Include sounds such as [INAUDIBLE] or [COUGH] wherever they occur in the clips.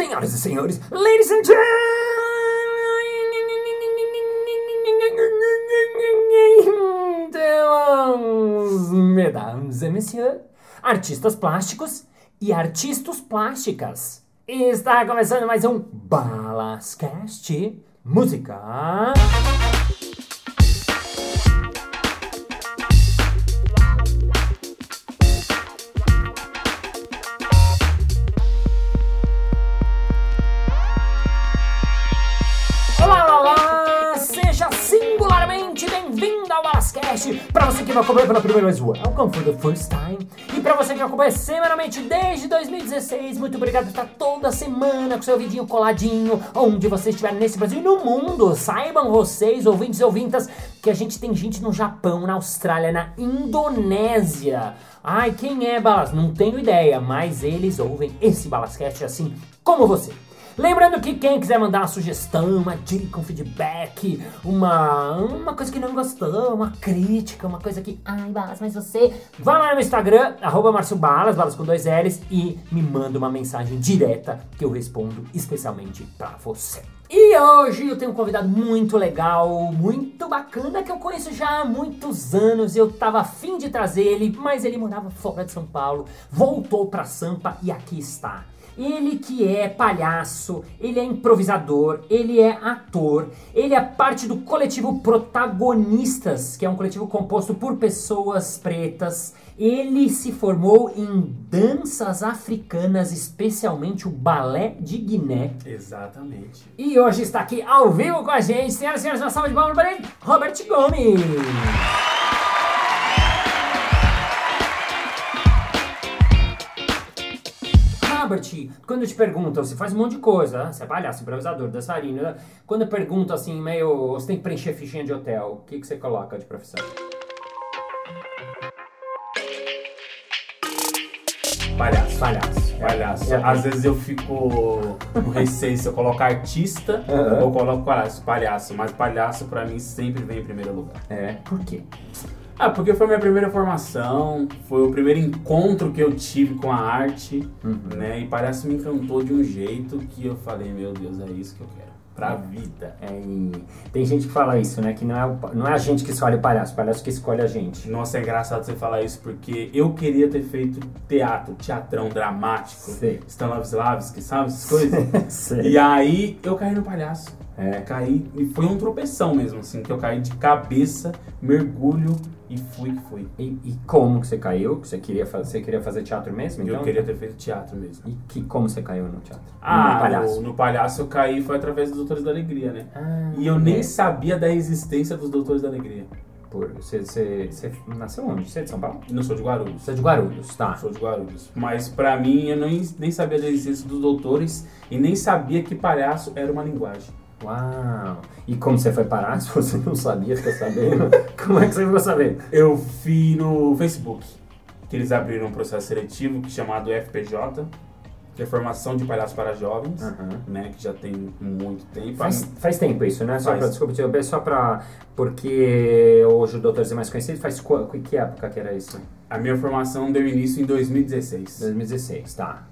Senhoras e senhores, ladies and gentlemen, mesdames et messieurs, artistas plásticos e artistas plásticas. Está começando mais um Balascast Música. Que vai acompanhar pela primeira vez, welcome for the first time. E para você que acompanha semanalmente desde 2016, muito obrigado por estar toda semana com seu vidinho coladinho, onde você estiver nesse Brasil e no mundo. Saibam vocês, ouvintes e ouvintas, que a gente tem gente no Japão, na Austrália, na Indonésia. Ai, quem é Balas? Não tenho ideia, mas eles ouvem esse Balascast assim como você. Lembrando que quem quiser mandar uma sugestão, uma dica, um feedback, uma, uma coisa que não gostou, uma crítica, uma coisa que. Ai, Balas, mas você. Vá lá no Instagram, arroba Márcio Balas, Balas com dois L's, e me manda uma mensagem direta que eu respondo especialmente pra você. E hoje eu tenho um convidado muito legal, muito bacana, que eu conheço já há muitos anos. Eu tava afim de trazer ele, mas ele morava fora de São Paulo, voltou pra Sampa e aqui está. Ele que é palhaço, ele é improvisador, ele é ator, ele é parte do coletivo Protagonistas, que é um coletivo composto por pessoas pretas. Ele se formou em danças africanas, especialmente o balé de Guiné. Exatamente. E hoje está aqui ao vivo com a gente, senhoras e senhores, uma salva de palmas para ele, Robert Gomes. Robert, quando te perguntam, você faz um monte de coisa, né? você é palhaço, improvisador, dançarino. né? Quando perguntam assim, meio, você tem que preencher fichinha de hotel, o que, que você coloca de profissão? Palhaço. Palhaço. Palhaço. É. Às vezes eu fico com receio se eu colocar artista [LAUGHS] Aham. ou coloco palhaço. Palhaço. Mas palhaço pra mim sempre vem em primeiro lugar. É, por quê? Ah, porque foi minha primeira formação, foi o primeiro encontro que eu tive com a arte, Uhum. né? E palhaço me encantou de um jeito que eu falei, meu Deus, é isso que eu quero. Pra vida. É, tem gente que fala isso, né? Que não é, o não é a gente que escolhe o palhaço, o palhaço que escolhe a gente. Nossa, é engraçado você falar isso, porque eu queria ter feito teatro, teatrão dramático, Sei. Stanislavski, sabe essas coisas? [LAUGHS] Sei. E aí eu caí no palhaço. É. Caí e foi um tropeção mesmo, assim, que eu caí de cabeça, mergulho e fui que fui. E, e como que você caiu? Que você queria fazer, você queria fazer teatro mesmo? Então? Eu queria ter feito teatro mesmo. E que, como você caiu no teatro? Ah, no palhaço. No, no palhaço eu caí foi através dos Doutores da Alegria, né? Ah, E eu nem é. sabia da existência dos Doutores da Alegria. Por, você, você, você nasceu onde? Você é de São Paulo? Não sou de Guarulhos. Você é de Guarulhos, tá. Sou de Guarulhos. Mas pra mim eu nem, nem sabia da existência dos doutores e nem sabia que palhaço era uma linguagem. Uau! E como você foi parar? [LAUGHS] Se você não sabia, ficou sabendo? como é que você ficou sabendo? Eu vi no Facebook que eles abriram um processo seletivo é chamado FPJ, que é Formação de Palhaço para Jovens, Aham. né? Que já tem muito tempo. Faz, faz tempo isso, né? Só Faz. pra, desculpa, te interromper, só pra. Porque hoje o Doutor é mais conhecido, faz qu- que época que era isso? A minha formação deu início em 2016. 2016, tá.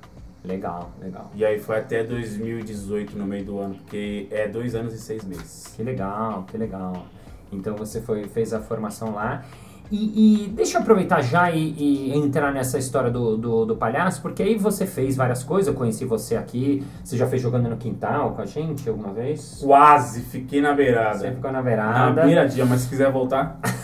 Legal, legal. E aí foi até 2018 no meio do ano, porque é dois anos e seis meses. Que legal, que legal. Então você foi, fez a formação lá. E, e deixa eu aproveitar já e, e entrar nessa história do, do, do palhaço, porque aí você fez várias coisas, eu conheci você aqui, você já fez jogando no quintal com a gente alguma vez? Quase fiquei na beirada. Você ficou na Na beirada. beiradinha, mas se quiser voltar, [LAUGHS]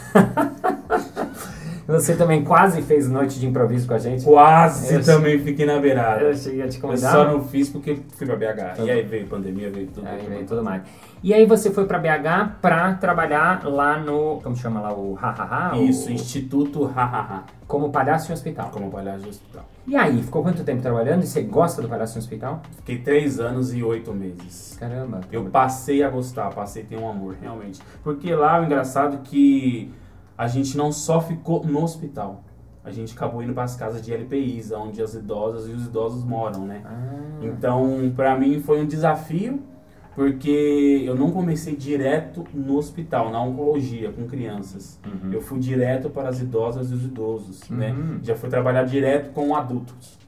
Você também quase fez noite de improviso com a gente. quase Eu- também fiquei na beirada. Eu cheguei a te Eu convidar. só não fiz porque fui pra BH. E aí veio pandemia, veio tudo. Aí veio tudo mais. E aí você foi pra BH pra trabalhar lá no. Como chama lá? O Hahaha? Isso, o- Instituto Hahaha, Como palhaço em hospital. como palhaço de hospital. E aí, ficou quanto tempo trabalhando? E você gosta do palhaço em hospital? Fiquei três anos e oito meses. Caramba. Eu passei a gostar, passei a ter um amor, realmente. Porque lá o engraçado é que a gente não só ficou no hospital. A gente acabou indo para as casas de LPIs, onde as idosas e os idosos moram, né? Ah, Então, para mim foi um desafio, porque eu não comecei direto no hospital, na oncologia, com crianças. Uhum. Eu fui direto para as idosas e os idosos, né? Uhum. Já fui trabalhar direto com adultos.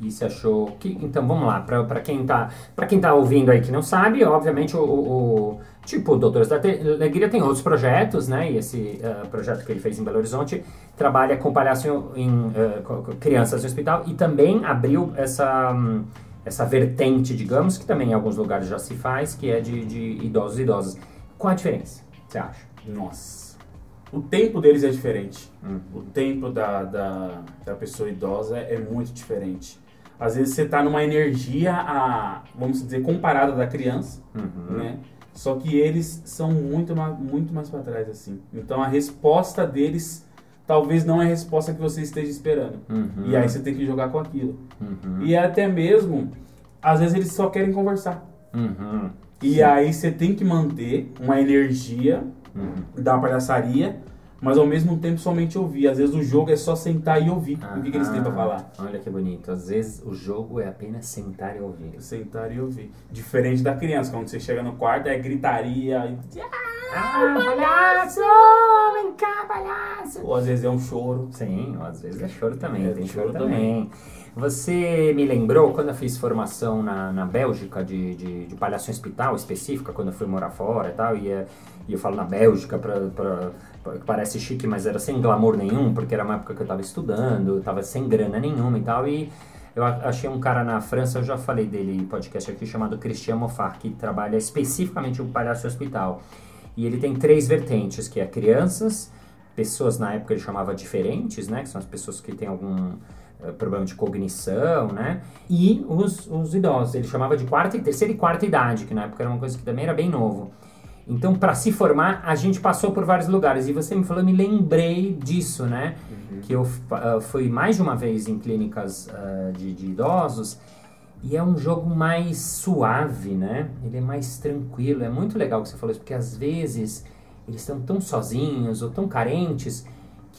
E você achou que. Então vamos lá, pra, quem tá, pra quem tá ouvindo aí que não sabe, obviamente o. o, o tipo, o Doutores da Alegria tem outros projetos, né? E esse uh, projeto que ele fez em Belo Horizonte trabalha com palhaço em, uh, crianças no hospital e também abriu essa. Um, essa vertente, digamos, que também em alguns lugares já se faz, que é de, de idosos e idosas. Qual a diferença, você acha? Nossa. O tempo deles é diferente. Uhum. O tempo da, da, da pessoa idosa é muito diferente. Às vezes você está numa energia, a, vamos dizer, comparada da criança, Uhum. né? Só que eles são muito, muito mais para trás, assim. Então a resposta deles talvez não é a resposta que você esteja esperando. Uhum. E aí você tem que jogar com aquilo. Uhum. E até mesmo, às vezes eles só querem conversar. Uhum. E Sim. aí você tem que manter uma energia Uhum. da palhaçaria, mas ao mesmo tempo somente ouvir. Às vezes o jogo é só sentar e ouvir o que, que eles têm Ah, falar. Olha que bonito. Às vezes o jogo é apenas sentar e ouvir. Sentar e ouvir. Diferente da criança, quando você chega no quarto é gritaria, e- Ah, palhaço! Vem cá, palhaço! ou às vezes é um choro. Sim, às vezes é choro também, É, tem choro choro também. Você me lembrou quando eu fiz formação na, na Bélgica de, de, de palhaço hospital específica, quando eu fui morar fora e tal, e, é- e eu falo na Bélgica pra- que parece chique, mas era sem glamour nenhum, porque era uma época que eu tava estudando, tava sem grana nenhuma e tal, e eu achei um cara na França, eu já falei dele em podcast aqui, chamado Christian Moffat, que trabalha especificamente o palhaço hospital. E ele tem três vertentes, que é crianças, pessoas na época ele chamava diferentes, né? Que são as pessoas que têm algum eh, problema de cognição, né? E os, os idosos, ele chamava de quarta e terceira e quarta idade, que na época era uma coisa que também era bem novo. Então, para se formar, a gente passou por vários lugares. E você me falou, eu me lembrei disso, né? Que eu ah, fui mais de uma vez em clínicas ah, de, de idosos e é um jogo mais suave, né? Ele é mais tranquilo. É muito legal que você falou isso, porque às vezes eles estão tão sozinhos ou tão carentes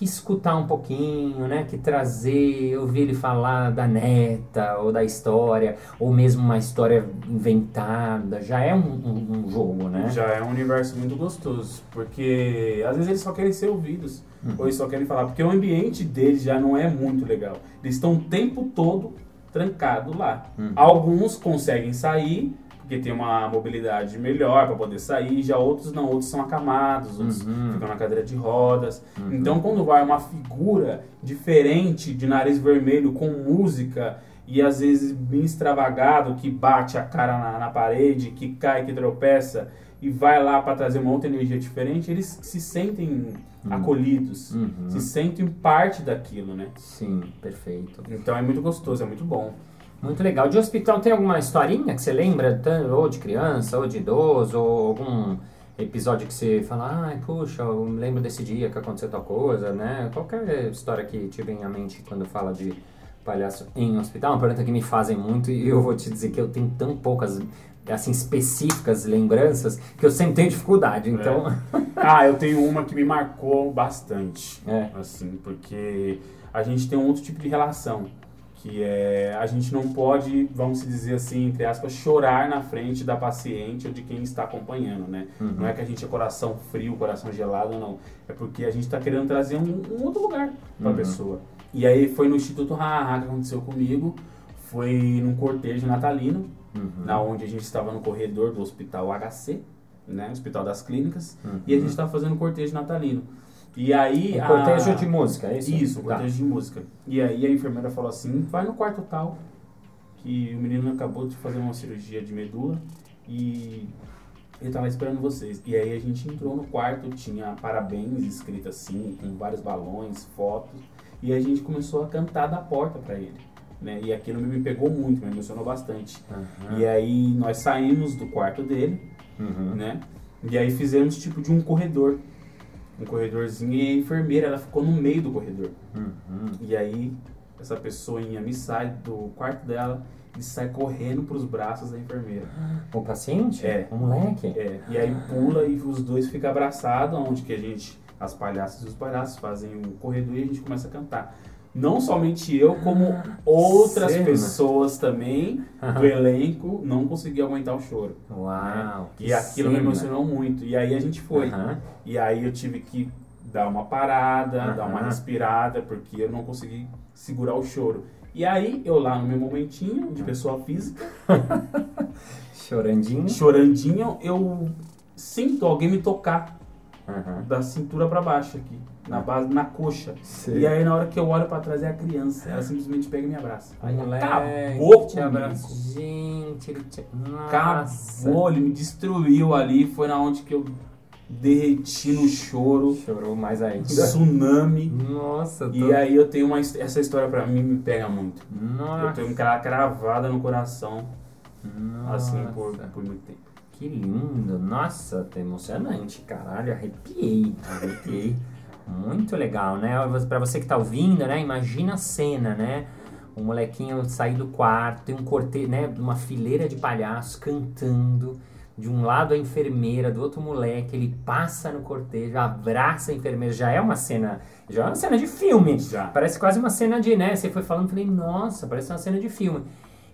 que escutar um pouquinho, né? Que trazer, ouvir ele falar da neta ou da história, ou mesmo uma história inventada, já é um, um- um jogo, né? Já é um universo muito gostoso, porque às vezes eles só querem ser ouvidos, ou eles só querem falar, porque o ambiente deles já não é muito legal. Eles estão o tempo todo trancados lá. Uhum. Alguns conseguem sair, porque tem uma mobilidade melhor para poder sair, já outros não, outros são acamados, outros Uhum. ficam na cadeira de rodas. Uhum. Então quando vai uma figura diferente de nariz vermelho com música e às vezes bem extravagado que bate a cara na, na parede, que cai, que tropeça e vai lá para trazer uma outra energia diferente, eles se sentem acolhidos, Uhum. se sentem parte daquilo, né? Sim, perfeito. Então é muito gostoso, é muito bom. Muito legal. De hospital tem alguma historinha que você lembra, ou de criança, ou de idoso, ou algum episódio que você fala, ai, puxa, eu lembro desse dia que aconteceu tal coisa, né? Qualquer história que te vem à mente quando fala de palhaço em hospital, uma pergunta que me fazem muito e eu vou te dizer que eu tenho tão poucas, assim, específicas lembranças que eu sempre tenho dificuldade, então... [LAUGHS] Ah, eu tenho uma que me marcou bastante. É. Assim, porque a gente tem um outro tipo de relação. Que é, a gente não pode, vamos dizer assim, entre aspas, chorar na frente da paciente ou de quem está acompanhando, né? Uhum. Não é que a gente é coração frio, coração gelado, não. É porque a gente está querendo trazer um, um outro lugar para a Uhum. pessoa. E aí foi no Instituto Haha que aconteceu comigo. Foi num cortejo natalino, Uhum. na onde a gente estava no corredor do Hospital HC, né? Hospital das Clínicas. Uhum. E a gente estava fazendo cortejo natalino. E aí. Um a- cortejo de música, é isso? Isso, um Tá. cortejo de música. E aí a enfermeira falou assim: vai no quarto tal, que o menino acabou de fazer uma cirurgia de medula e ele tava esperando vocês. E aí a gente entrou no quarto, tinha parabéns escrito assim, com vários balões, fotos, e a gente começou a cantar da porta para ele. Né? E aquilo me pegou muito, me emocionou bastante. Aham. E aí nós saímos do quarto dele, Uhum. né? E aí fizemos tipo de um corredor. Um corredorzinho e a enfermeira, ela ficou no meio do corredor. Uhum. E aí essa pessoinha me sai do quarto dela e sai correndo pros braços da enfermeira. O paciente? É. O moleque? É, e aí pula e os dois ficam abraçados, onde que a gente, as palhaças e os palhaços fazem um corredor e a gente começa a cantar. Não somente eu, como outras cena. pessoas também do elenco não conseguiam aguentar o choro. Uau! que E aquilo me cena. emocionou muito. E aí a gente foi. Aham. E aí eu tive que dar uma parada, dar uma respirada, porque eu não consegui segurar o choro. E aí, eu lá no meu momentinho de pessoa física, [LAUGHS] Chorandinho. chorandinho, eu sinto alguém me tocar Aham. da cintura pra baixo aqui, na base, na coxa. Sei. E aí na hora que eu olho pra trás é a criança, ela simplesmente pega e me abraça. Aí Moleque, acabou te abraço. Gente, ele te... Nossa. Acabou, ele me destruiu ali, foi na onde que eu derreti no choro, Chorou mais ainda. tsunami. Nossa, tô... E aí eu tenho uma essa história pra mim me pega muito. Nossa. Eu tenho aquela cravada no coração, assim, por, Nossa. por muito tempo. Que lindo, nossa, tá emocionante, caralho, arrepiei, arrepiei. Muito legal, né? Pra você que tá ouvindo, né? Imagina a cena, né? O molequinho sair do quarto, tem um cortejo, né? Uma fileira de palhaços cantando. De um lado a enfermeira, do outro moleque, ele passa no cortejo, abraça a enfermeira. Já é uma cena, já é uma cena de filme. Já. Parece quase uma cena de, né? Você foi falando, falei, nossa, parece uma cena de filme.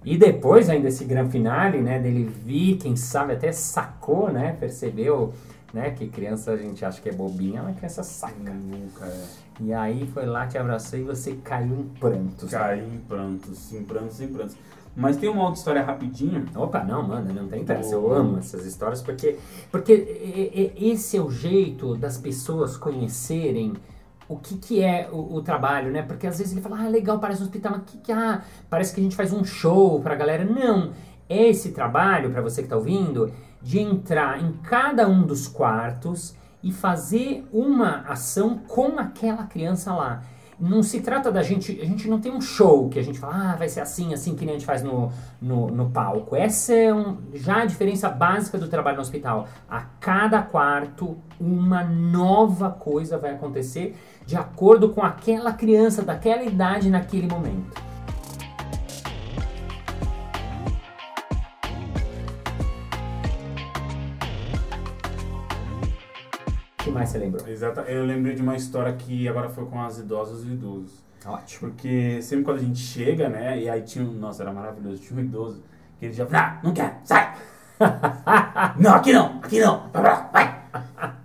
E depois ainda esse gran finale, né, dele vir, quem sabe até sacou, né, percebeu, né, que criança a gente acha que é bobinha, mas criança saca. Nunca é. E aí foi lá, te abraçou e você caiu em prantos. Caí em prantos, em prantos, em prantos. Mas tem uma outra história rapidinha. Opa, não, mano, não tem pressa. Eu amo essas histórias porque, porque esse é o jeito das pessoas conhecerem o que, que é o, o trabalho, né? Porque às vezes ele fala, ah, legal, parece um hospital, mas que, que ah, parece que a gente faz um show pra galera. Não, esse trabalho, pra você que tá ouvindo, de entrar em cada um dos quartos e fazer uma ação com aquela criança lá. Não se trata da gente, a gente não tem um show que a gente fala, ah, vai ser assim, assim que nem a gente faz no, no, no palco. Essa é um, já a diferença básica do trabalho no hospital. A cada quarto, uma nova coisa vai acontecer de acordo com aquela criança daquela idade naquele momento. Que mais você lembrou? Exata, eu lembrei de uma história que agora foi com as idosas e idosos. Ótimo. Porque sempre quando a gente chega, né? E aí tinha um. Nossa, era maravilhoso. Tinha um idoso que ele já. Ah, não quer, sai! [LAUGHS] não, aqui não, aqui não, vai! [LAUGHS]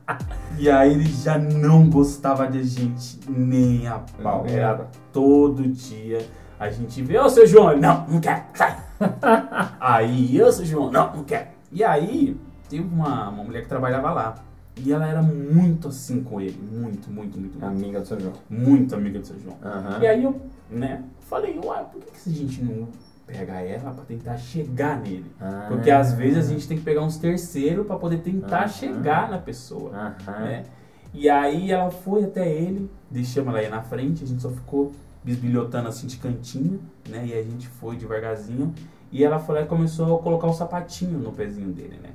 E aí ele já não gostava de gente nem a pau. Era todo dia. A gente vê, ô seu João, ele, não, não quer, sai! [LAUGHS] aí, ô seu João, não, não quer. E aí, teve uma, uma mulher que trabalhava lá. E ela era muito assim com ele. Muito, muito, muito, muito. Amiga do seu João. Muito amiga do seu João. Aham. E aí eu, né, falei, uai, por que, que a gente não pega ela pra tentar chegar nele? Ah. Porque às vezes a gente tem que pegar uns terceiros pra poder tentar Aham. chegar na pessoa, Aham. né? E aí ela foi até ele, deixamos ela aí na frente, a gente só ficou bisbilhotando assim de cantinho, né? E a gente foi devagarzinho. E ela foi lá e começou a colocar o sapatinho no pezinho dele, né?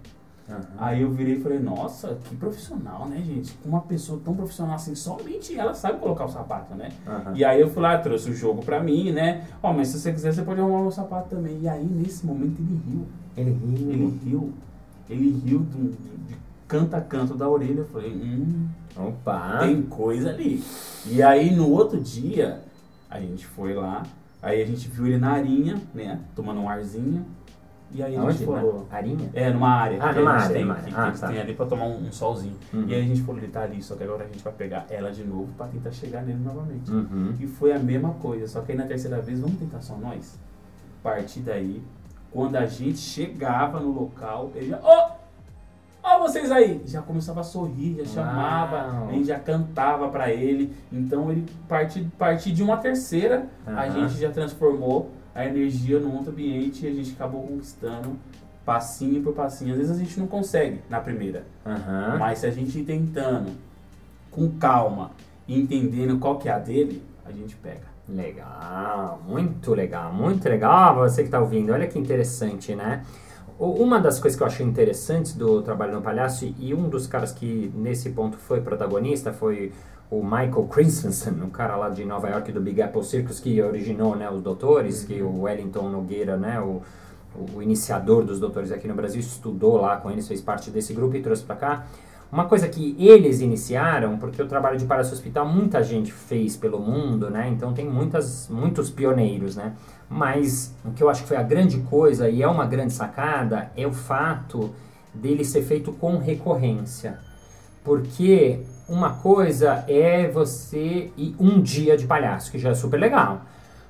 Aham. Aí eu virei e falei, nossa, que profissional, né, gente? Uma pessoa tão profissional assim, somente ela sabe colocar o sapato, né? Aham. E aí eu fui lá, trouxe o jogo pra mim, né? Ó, mas se você quiser, você pode arrumar o sapato também. E aí, nesse momento, ele riu. Ele riu. Ele riu. Ele riu do- de canto a canto da orelha. Eu falei, hum, Opa! tem coisa ali. E aí, no outro dia, a gente foi lá. Aí a gente viu ele na arinha, né? Tomando um arzinho. E aí a Aonde? gente falou... Na Arinha? É, numa área. Ah, que numa a área, tem, numa que, área. que Ah, eles tá. têm ali pra tomar um, um solzinho. Uhum. E aí a gente falou, ele tá ali, só que agora a gente vai pegar ela de novo pra tentar chegar nele novamente. Uhum. E foi a mesma coisa, só que aí na terceira vez, vamos tentar só nós? A partir daí, quando a gente chegava no local, ele já. Ó! Ó vocês aí! Já começava a sorrir, já chamava, Uau. a gente já cantava pra ele. Então ele, a partir, a partir de uma terceira, a Aham. gente já transformou a energia num outro ambiente e a gente acabou conquistando passinho por passinho. Às vezes a gente não consegue na primeira. Aham. Mas se a gente ir tentando, com calma, e entendendo qual que é a dele, a gente pega. Legal, muito legal, muito legal. Ah, você que tá ouvindo, olha que interessante, né? Uma das coisas que eu achei interessantes do Trabalho no Palhaço, e um dos caras que nesse ponto foi protagonista foi o Michael Christensen, um cara lá de Nova York do Big Apple Circus que originou né, os doutores, que o Wellington Nogueira, né, o, o iniciador dos doutores aqui no Brasil, estudou lá com eles, fez parte desse grupo e trouxe pra cá. Uma coisa que eles iniciaram, porque o trabalho de palhaço hospital muita gente fez pelo mundo, né? Então tem muitas, muitos pioneiros, né? Mas o que eu acho que foi a grande coisa e é uma grande sacada é o fato dele ser feito com recorrência. Porque uma coisa é você ir um dia de palhaço, que já é super legal.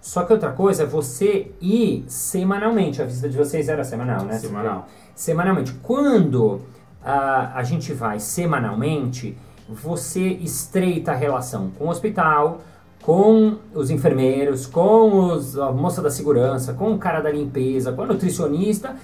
Só que outra coisa é você ir semanalmente. A visita de vocês era semanal, né? Semanal. Semanalmente. Quando ah, a gente vai semanalmente, você estreita a relação com o hospital, com os enfermeiros, com os, a moça da segurança, com o cara da limpeza, com a nutricionista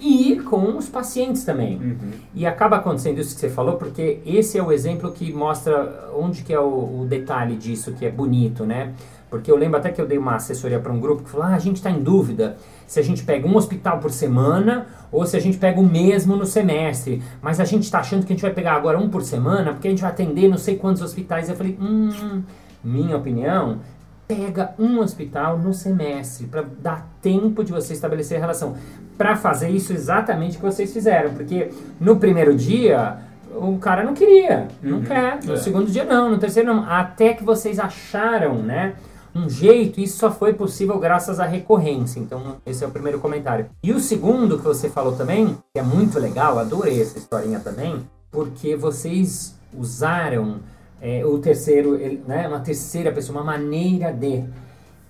e com os pacientes também. Uhum. E acaba acontecendo isso que você falou, porque esse é o exemplo que mostra onde que é o, o detalhe disso, que é bonito, né? Porque eu lembro até que eu dei uma assessoria para um grupo que falou: ah, a gente está em dúvida se a gente pega um hospital por semana ou se a gente pega o mesmo no semestre. Mas a gente está achando que a gente vai pegar agora um por semana porque a gente vai atender não sei quantos hospitais. Eu falei: hum, minha opinião, pega um hospital no semestre para dar tempo de você estabelecer a relação. Para fazer isso exatamente o que vocês fizeram, porque no primeiro dia o cara não queria, não Uhum, quer. No é. segundo dia não, no terceiro não. Até que vocês acharam, né? Um jeito, isso só foi possível graças à recorrência. Então, esse é o primeiro comentário. E o segundo que você falou também, que é muito legal, adorei essa historinha também, porque vocês usaram é, o terceiro, ele- né, uma terceira pessoa, uma maneira de.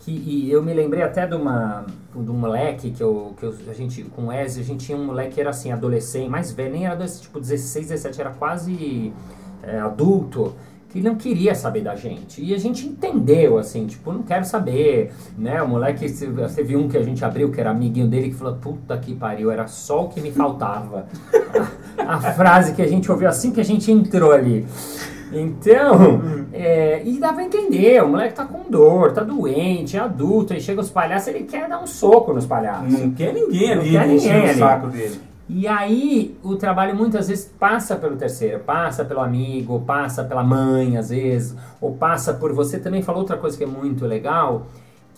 Que, e eu me lembrei até de uma de um moleque que, eu, que eu- a gente, com o Ezio, a gente tinha um moleque que era assim, adolescente, mais velho, nem era adolescente, tipo 16, 17, era quase é, adulto, que não queria saber da gente. E a gente entendeu, assim, tipo, não quero saber, né? O moleque, viu um que a gente abriu, que era amiguinho dele, que falou, puta que pariu, era só o que me faltava. [LAUGHS] a, a frase que a gente ouviu assim que a gente entrou ali. Então, é, e dá pra entender, o moleque tá com dor, tá doente, é adulto, aí chega os palhaços, ele quer dar um soco nos palhaços. Não quer ninguém Não ali quer enchendo ninguém ali. saco dele. E aí, o trabalho muitas vezes passa pelo terceiro, passa pelo amigo, passa pela mãe, às vezes, ou passa por você. Também falou outra coisa que é muito legal,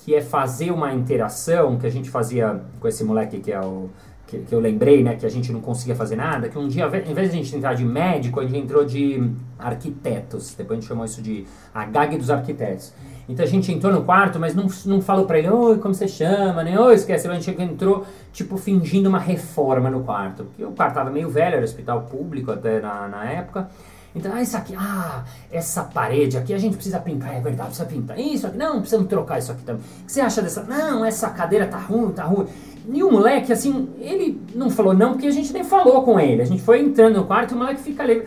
que é fazer uma interação que a gente fazia com esse moleque que é o. Que, que eu lembrei, né, que a gente não conseguia fazer nada, que um dia, em vez de a gente entrar de médico, a gente entrou de arquitetos. Depois a gente chamou isso de a GAG dos arquitetos. Então a gente entrou no quarto, mas não, não falou pra ele, oi, como você chama, nem oi, esquece. A gente entrou, tipo, fingindo uma reforma no quarto. Porque o quarto tava meio velho, era hospital público até na, na época. Então, ah, isso aqui, ah, essa parede aqui a gente precisa pintar, é verdade, precisa pintar. Isso aqui, não, precisamos trocar isso aqui também. O que você acha dessa? Não, essa cadeira tá ruim, tá ruim. E o moleque, assim, ele não falou não, porque a gente nem falou com ele. A gente foi entrando no quarto e o moleque fica ali.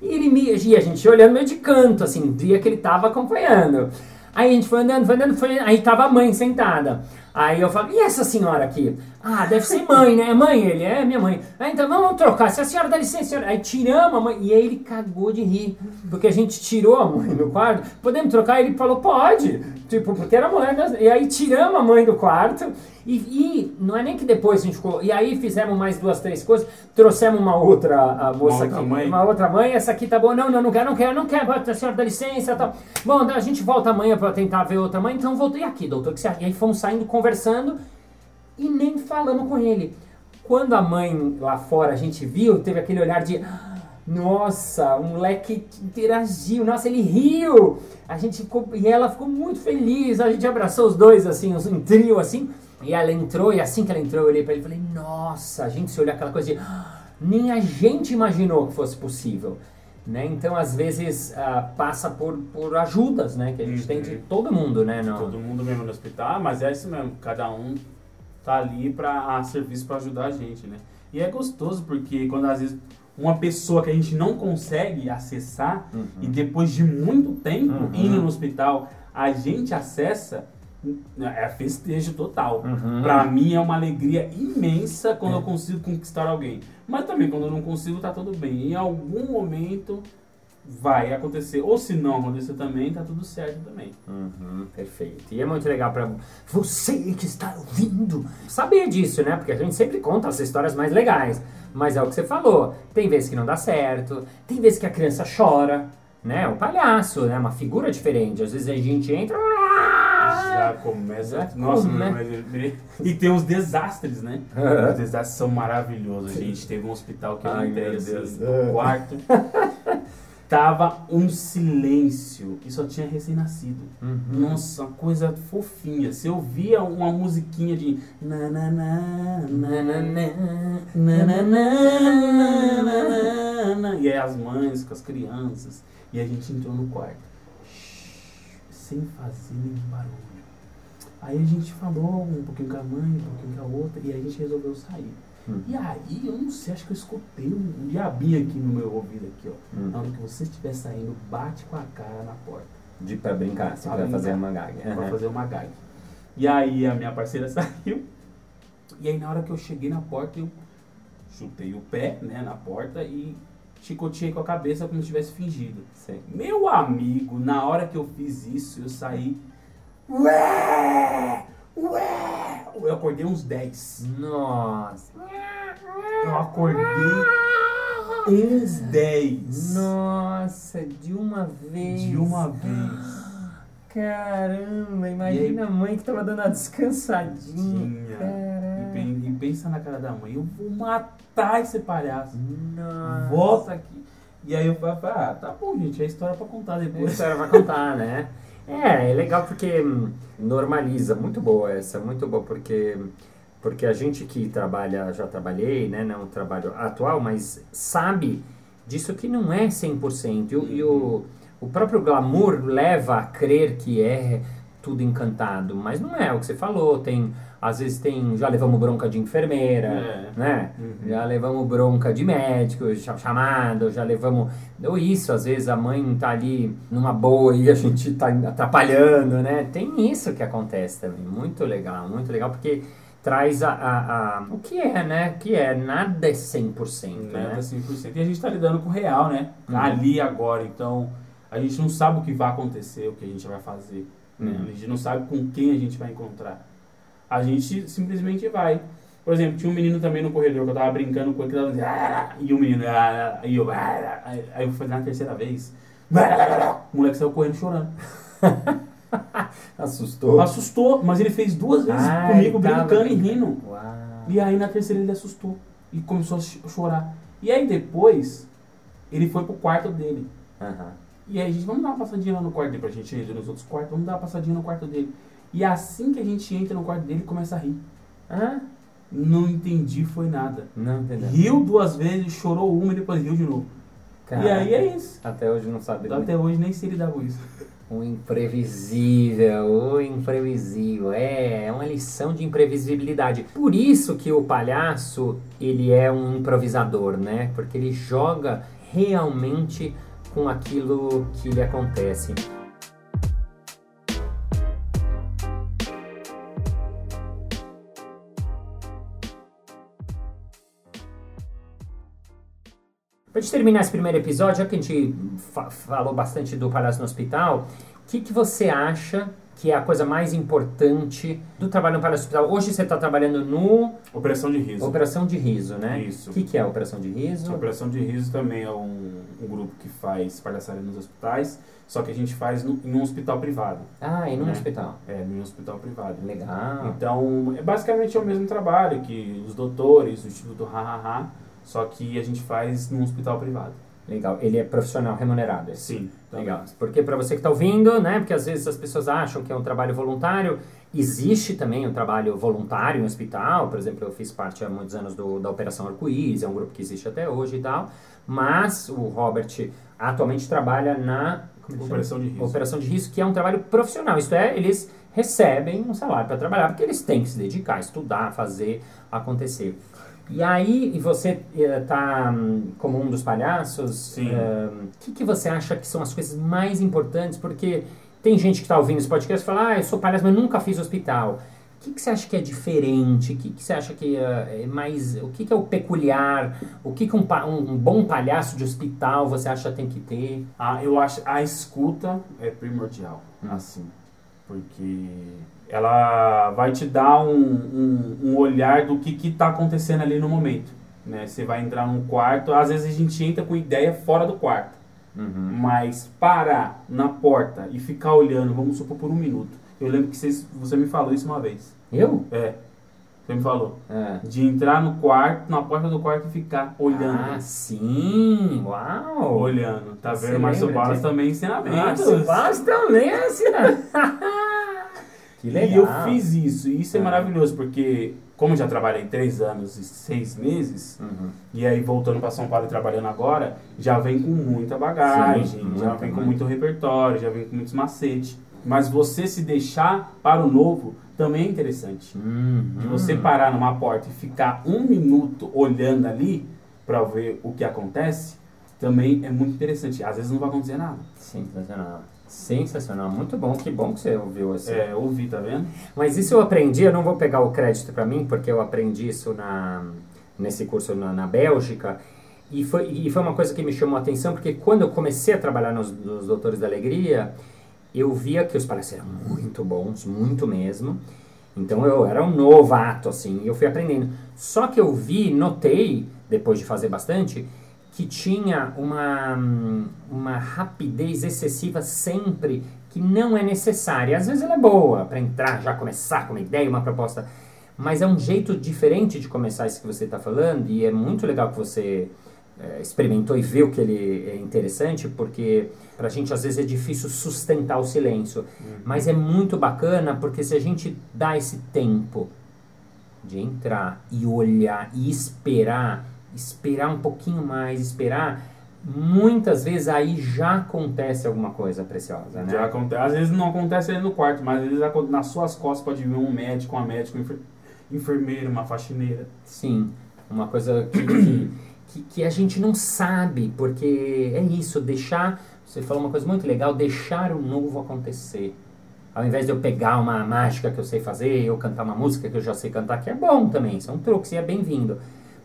E ele me, e a gente olhando meio de canto, assim, via que ele tava acompanhando. Aí a gente foi andando, foi andando, foi, aí tava a mãe sentada. Aí eu falo, e essa senhora aqui? Ah, deve ser mãe, né? É mãe ele? É minha mãe. Ah, então vamos trocar. Se a senhora dá licença, senhora. Aí tiramos a mãe. E aí ele cagou de rir. Porque a gente tirou a mãe do quarto. Podemos trocar? Ele falou, pode. Tipo, porque era mulher. das- E aí tiramos a mãe do quarto. E, e não é nem que depois a gente ficou. E aí fizemos mais duas, três coisas. Trouxemos uma outra a moça outra aqui. mãe? Uma outra mãe. Essa aqui tá boa. Não, não, não quero, não quero, não quero. A senhora dá licença e tal. Bom, a gente volta amanhã pra tentar ver outra mãe. Então voltei aqui, doutor. Que você acha? E aí fomos saindo, conversando e nem falamos com ele. Quando a mãe lá fora a gente viu, teve aquele olhar de "Ah, nossa, o moleque interagiu, nossa, ele riu. A gente ficou, e ela ficou muito feliz. A gente abraçou os dois assim, um trio assim. E ela entrou e assim que ela entrou, eu olhei pra ele e falei: "Nossa, a gente se olhou aquela coisa de "Ah, nem a gente imaginou que fosse possível". Né? Então, às vezes, ah, passa por, por ajudas, né? Que a gente tem de todo mundo, né? Não. Todo mundo mesmo no hospital, mas é isso mesmo. Cada um tá ali pra, a serviço pra ajudar a gente, né? E é gostoso porque quando às vezes uma pessoa que a gente não consegue acessar e depois de muito tempo Uhum. indo no hospital a gente acessa, é festejo total. Uhum. Pra mim é uma alegria imensa quando eu consigo conquistar alguém. Mas também quando eu não consigo, tá tudo bem. Em algum momento vai acontecer. Ou se não acontecer também, tá tudo certo também. Uhum, perfeito. E é muito legal pra você que está ouvindo saber disso, né? Porque a gente sempre conta as histórias mais legais. Mas é o que você falou. Tem vezes que não dá certo, tem vezes que a criança chora, né? O palhaço, né? Uma figura diferente. Às vezes a gente entra. Já começa. Já Nossa, come, né? mas E tem os desastres, né? Os desastres são maravilhosos, gente. Teve um hospital que eu entrei assim, no quarto. [LAUGHS] Tava um silêncio que só tinha recém-nascido. Uhum. Nossa, uma coisa fofinha. Você ouvia uma musiquinha de. E aí as mães com as crianças. E a gente entrou no quarto. Sem fazer nenhum barulho. Aí a gente falou um pouquinho com a mãe, um pouquinho com a outra. E a gente resolveu sair. Hum. E aí, eu não sei, acho que eu escutei um, um diabinho aqui no meu ouvido aqui, ó. Hum. Na hora que você estiver saindo, bate com a cara na porta. De pra brincar, assim, Pra pra brincar. fazer uma gag. Pra Aham. fazer uma gag. E aí a minha parceira [LAUGHS] saiu. E aí na hora que eu cheguei na porta, eu chutei o pé, né, na porta e chicoteei com a cabeça como se tivesse fingido. Sei. Meu amigo, na hora que eu fiz isso, eu saí. Ué! Ué! Eu acordei uns 10. Nossa. Eu acordei uns 10. Nossa, de uma vez. De uma vez. Caramba, imagina a mãe que tava dando uma descansadinha. E Caramba. E pensa na cara da mãe, eu vou matar esse palhaço. Nossa. Volta aqui. E aí eu falei, ah, tá bom, gente, é história pra contar A depois. história vai contar, né? [LAUGHS] É, é legal porque hum, normaliza. Muito boa essa, muito boa, porque, porque a gente que trabalha, já trabalhei, né? Não trabalho atual, mas sabe disso que não é 100%. E, o- e o, o próprio glamour leva a crer que é tudo encantado, mas não é o que você falou. Tem, às vezes tem, já levamos bronca de enfermeira, É. né? Uhum. Já levamos bronca de médico, cha- chamado, já levamos. Ou isso, às vezes a mãe tá ali numa boa e a gente tá atrapalhando, né? Tem isso que acontece também. Muito legal, muito legal, porque traz a, a, a- o que é, né? O que é, nada é 100%, Nada né? 100%. E a gente tá lidando com o real, né? Uhum. Ali agora. Então, a gente não sabe o que vai acontecer, o que a gente vai fazer. né? Uhum. A gente não sabe com quem a gente vai encontrar. A gente simplesmente vai. Por exemplo, tinha um menino também no corredor que eu tava brincando com ele que tava dizendo, "Ah", e o menino, "Ah", e eu, "Ah", aí eu fui na terceira vez. O moleque saiu correndo chorando. [LAUGHS] Assustou. Assustou, mas ele fez duas vezes Ah, comigo, tava brincando e rindo. Uau. E aí na terceira ele assustou e começou a ch- chorar. E aí depois ele foi pro quarto dele. Aham. E aí a gente, vamos dar uma passadinha lá no quarto dele, pra gente ir nos outros quartos, vamos dar uma passadinha no quarto dele. E assim que a gente entra no quarto dele, ele começa a rir. Ah, Não entendi, foi nada. não entendeu. Riu duas vezes, chorou uma e depois riu de novo. E Caraca. aí é isso. Até hoje não sabe. Até hoje nem sei lidar com isso. O imprevisível, o imprevisível. É, é uma lição de imprevisibilidade. Por isso que o palhaço, ele é um improvisador, né? Porque ele joga realmente com aquilo que lhe acontece. Pra gente terminar esse primeiro episódio, já que a gente fa- falou bastante do Palhaço no Hospital, o que, que você acha que é a coisa mais importante do trabalho no Palhaço no Hospital? Hoje você está trabalhando no Operação de riso. Operação de Riso, né? Isso. O que, que é a Operação de Riso? A Operação de Riso também é um, um grupo que faz palhaçaria nos hospitais, só que a gente faz no- em um hospital privado. Ah, e num né? hospital. É, em um hospital privado. Legal. Então, é basicamente é o mesmo trabalho que os doutores, o Instituto Hahaha, só que a gente faz num hospital privado. Legal. Ele é profissional remunerado. esse. Sim. também. Legal. Porque para você que está ouvindo, né? Porque às vezes as pessoas acham que é um trabalho voluntário. Existe também um trabalho voluntário em hospital. Por exemplo, eu fiz parte há muitos anos do, da Operação Arco-Íris, é um grupo que existe até hoje e tal. Mas o Robert atualmente trabalha na chama? Operação de riso. Operação de risco, que é um trabalho profissional. Isto é, eles recebem um salário para trabalhar, porque eles têm que se dedicar, estudar, fazer acontecer. E aí, e você está como um dos palhaços, Sim. eh, o que, que você acha que são as coisas mais importantes? Porque tem gente que está ouvindo esse podcast e fala, ah, eu sou palhaço, mas nunca fiz hospital. O que, que você acha que é diferente? O que, que você acha que eh, é mais. O que, que é o peculiar? O que, que um, um, um bom palhaço de hospital você acha tem que ter? Ah, eu acho a escuta é primordial, Hum. assim, porque ela vai te dar um, um, um olhar do que que tá acontecendo ali no momento, né? Você vai entrar num quarto, às vezes a gente entra com ideia fora do quarto, mas parar na porta e ficar olhando, vamos supor por um minuto. Eu lembro que vocês, você me falou isso uma vez. Eu? É, você me falou. É. De entrar no quarto, na porta do quarto e ficar olhando. Ah, sim! Uau! Olhando, tá vendo? Márcio lembra Balas de- também Ah, ensinamentos. Sebastião Lance, né? Que legal. E eu fiz isso, e isso é Ah. maravilhoso, porque como eu já trabalhei três anos e seis meses, Uhum. e aí voltando para São Paulo e trabalhando agora, já vem com muita bagagem, Sim, já vem com muita. muito repertório, já vem com muitos macetes. Mas você se deixar para o novo também é interessante. Hum, De você parar numa porta e ficar um minuto olhando ali para ver o que acontece, também é muito interessante. Às vezes não vai acontecer nada. Sensacional. Sensacional. Muito bom. Que bom que você ouviu assim. É, ouvir, tá vendo? Mas isso eu aprendi, eu não vou pegar o crédito para mim, porque eu aprendi isso na, nesse curso na, na Bélgica. E foi, e foi uma coisa que me chamou a atenção, porque quando eu comecei a trabalhar nos, nos Doutores da Alegria, eu via que os palestras eram muito bons, muito mesmo. Então eu era um novato, assim, eu fui aprendendo. Só que eu vi, notei, depois de fazer bastante, que tinha uma, uma rapidez excessiva sempre que não é necessária. Às vezes ela é boa para entrar, já começar com uma ideia, uma proposta, mas é um jeito diferente de começar isso que você está falando e é muito legal que você é, experimentou e viu que ele é interessante, porque para a gente às vezes é difícil sustentar o silêncio, mas é muito bacana porque se a gente dá esse tempo de entrar e olhar e esperar, esperar um pouquinho mais, esperar, muitas vezes aí já acontece alguma coisa preciosa, né? Já acontece. Às vezes não acontece ali no quarto, mas às vezes nas suas costas pode vir um médico, uma médica, um enfer- enfermeiro, uma faxineira. Sim, uma coisa que, que, que, que a gente não sabe, porque é isso, deixar. Você falou uma coisa muito legal, deixar o novo acontecer. Ao invés de eu pegar uma mágica que eu sei fazer, eu cantar uma música que eu já sei cantar, que é bom também, são truques e é bem-vindo.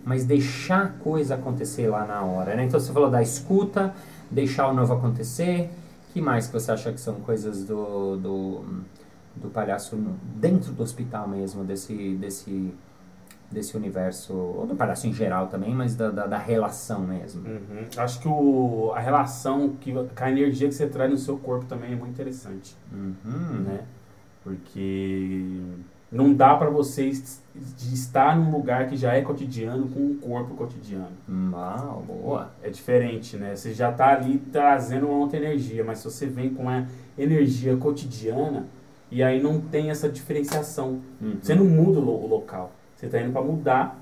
Mas deixar a coisa acontecer lá na hora, né? Então você falou da escuta, deixar o novo acontecer. que mais que você acha que são coisas do, do, do palhaço dentro do hospital mesmo, desse, desse, desse universo, ou do palhaço em geral também, mas da, da, da relação mesmo? Uhum. Acho que o, a relação, que, a energia que você traz no seu corpo também é muito interessante. Uhum. né? Porque não dá pra você es- de estar num lugar que já é cotidiano com um corpo cotidiano. Uau, boa. É diferente, né? Você já tá ali trazendo uma outra energia, mas se você vem com uma energia cotidiana e aí não tem essa diferenciação, Uhum. você não muda o, lo- o local. Você tá indo pra mudar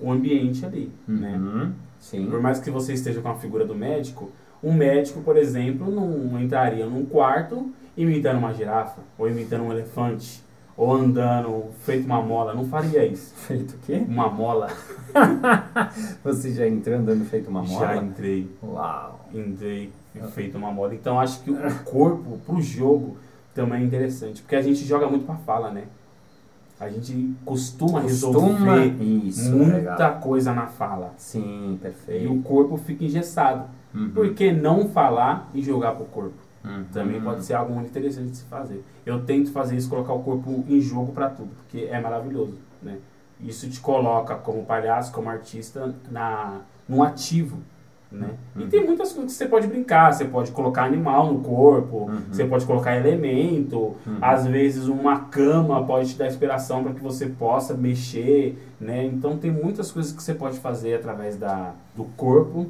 o ambiente ali, né? Uhum. Sim. Por mais que você esteja com a figura do médico, um médico, por exemplo, não entraria num quarto imitando uma girafa, ou imitando um elefante, ou andando feito uma mola. Não faria isso. Feito o quê? Uma mola. [LAUGHS] Você já entrou andando feito uma Já mola? entrei. Uau. Entrei feito uma mola. Então acho que o corpo pro jogo também é interessante. Porque a gente joga muito pra fala, né? A gente costuma, Costuma. resolver Isso, muita legal. coisa na fala. Sim, E perfeito. o corpo fica engessado. Uhum. Por que não falar e jogar pro corpo? Uhum. Também pode ser algo muito interessante de se fazer. Eu tento fazer isso, colocar o corpo em jogo para tudo, porque é maravilhoso, né? Isso te coloca como palhaço, como artista, na, no ativo, né? E Uhum. tem muitas coisas que você pode brincar, você pode colocar animal no corpo, Uhum. você pode colocar elemento, Uhum. às vezes uma cama pode te dar inspiração para que você possa mexer, né? Então tem muitas coisas que você pode fazer através da, do corpo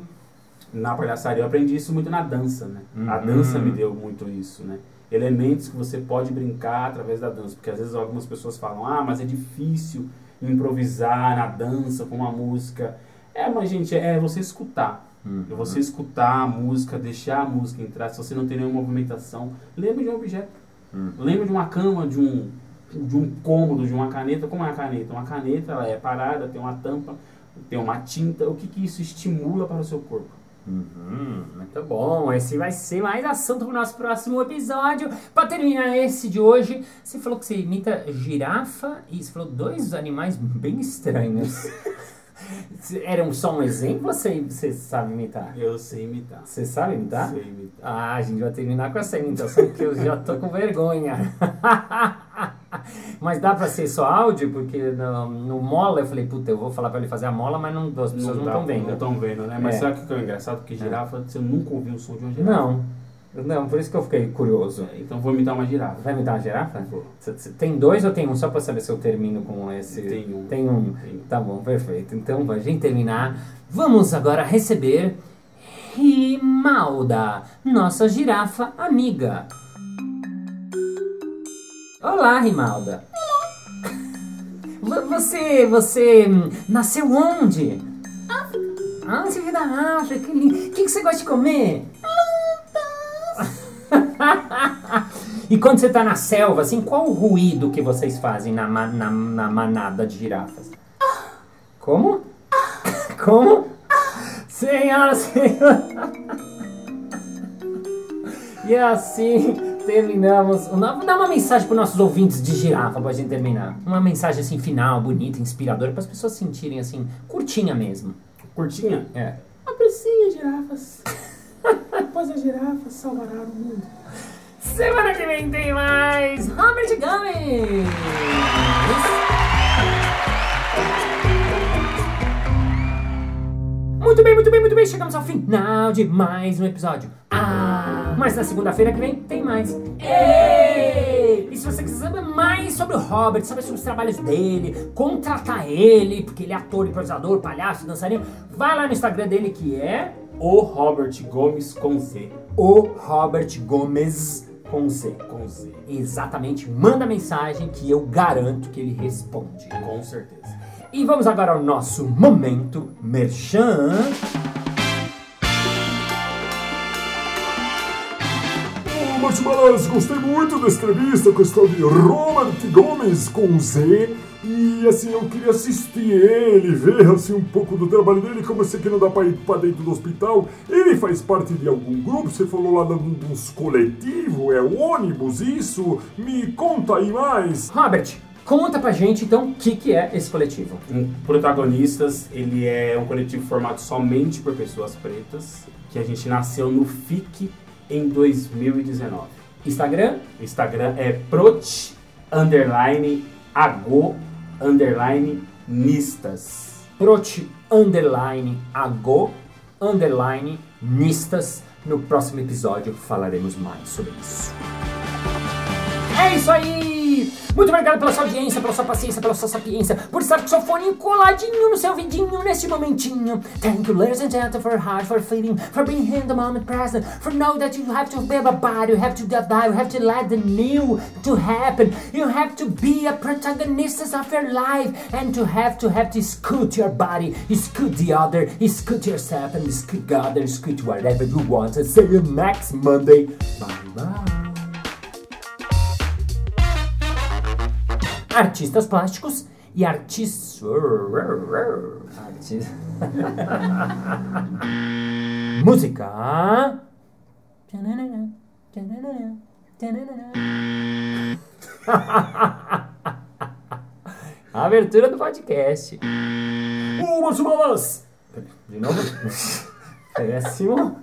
na palhaçaria. Eu aprendi isso muito na dança, né? A Uhum. dança me deu muito isso, né? Elementos que você pode brincar através da dança, porque às vezes algumas pessoas falam: "Ah, mas é difícil improvisar na dança com uma música". É, mas gente, é você escutar. Uhum. É você escutar a música, deixar a música entrar. Se você não tem nenhuma movimentação, lembra de um objeto. Uhum. Lembra de uma cama, de um, de um cômodo, de uma caneta. Como é a caneta? Uma caneta, ela é parada, tem uma tampa, tem uma tinta. O que, que isso estimula para o seu corpo? Uhum, muito bom. Esse vai ser mais assunto pro nosso próximo episódio. Pra terminar esse de hoje, você falou que você imita girafa e você falou dois animais bem estranhos. [LAUGHS] Era só um exemplo ou você, você sabe imitar? Eu sei imitar. Você sabe imitar? Sei imitar. Ah, a gente vai terminar com essa imitação que eu já tô com vergonha. [LAUGHS] mas dá pra ser só áudio? Porque no, no mola eu falei, puta, eu vou falar pra ele fazer a mola, mas não, as pessoas não estão vendo. Não estão vendo, né? Mas É. sabe o que é engraçado? Porque girafa, você nunca ouviu o som de uma girafa. Não, não, por isso que eu fiquei curioso. É, Então vou imitar uma girafa. Vai imitar a girafa? Vou. Tem dois ou tem um? Só pra saber se eu termino com esse. Tem um. Tem um. Tem. Tá bom, perfeito. Então, pra gente terminar, vamos agora receber Rimalda, nossa girafa amiga. Olá, Rimalda. Vo- Você, você nasceu onde? África. Ah, você veio da África, que lindo. O que, que você gosta de comer? e [LAUGHS] E quando você tá na selva, assim, qual o ruído que vocês fazem na, ma- na, na manada de girafas? Como? [LAUGHS] Como? Senhora, senhora. [LAUGHS] E assim terminamos. Dá uma mensagem para nossos ouvintes de girafa pra gente terminar. Uma mensagem assim final, bonita, inspiradora, para as pessoas sentirem assim, curtinha mesmo. Curtinha? É. Apreciem as girafas. [LAUGHS] pois as girafas salvarão o mundo. Semana que vem tem mais Robert Gomes! Muito bem, muito bem, muito bem. Chegamos ao final de mais um episódio. Ah, mas na segunda-feira que vem tem mais. Ei! E se você quiser saber mais sobre o Robert, saber sobre os trabalhos dele, contratar ele, porque ele é ator, improvisador, palhaço, dançarino, vai lá no Instagram dele que é O Robert Gomes com Z. o Robert Gomes com Z. Com Z. Exatamente, manda mensagem que eu garanto que ele responde. Com certeza. E vamos agora ao nosso momento merchan. Gostei muito da entrevista com a história de Robert Gomes com Z. E assim, eu queria assistir ele, ver assim um pouco do trabalho dele, como eu sei que não dá pra ir pra dentro do hospital. Ele faz parte de algum grupo? Você falou lá de um- de uns coletivos, é ônibus, isso? Me conta aí mais. Robert, conta pra gente então o que, que é esse coletivo. Um Protagonistas, ele é um coletivo formado somente por pessoas pretas, que a gente nasceu no FIC em 2019. Instagram, Instagram é prot underline ago underline nistas. prot underline ago underline nistas. No próximo episódio falaremos mais sobre isso. É isso aí! Muito obrigado pela sua audiência, pela sua paciência, pela sua sapiência, por estar com seu fone coladinho no seu ouvidinho neste momentinho. Thank you, ladies and gentlemen, for heart, for feeling, for being here in the moment present, for know that you have to be a body, you have to die, you have to let the new to happen, you have to be a protagonist of your life, and to have to have to scoot your body, scoot the other, scoot yourself, and scoot God, and scoot whatever you want. And see you next Monday. Bye bye. Artistas plásticos e artistas. Artis... [LAUGHS] Música. [LAUGHS] Abertura do podcast. Márcio Balas! De novo? [LAUGHS] Péssimo.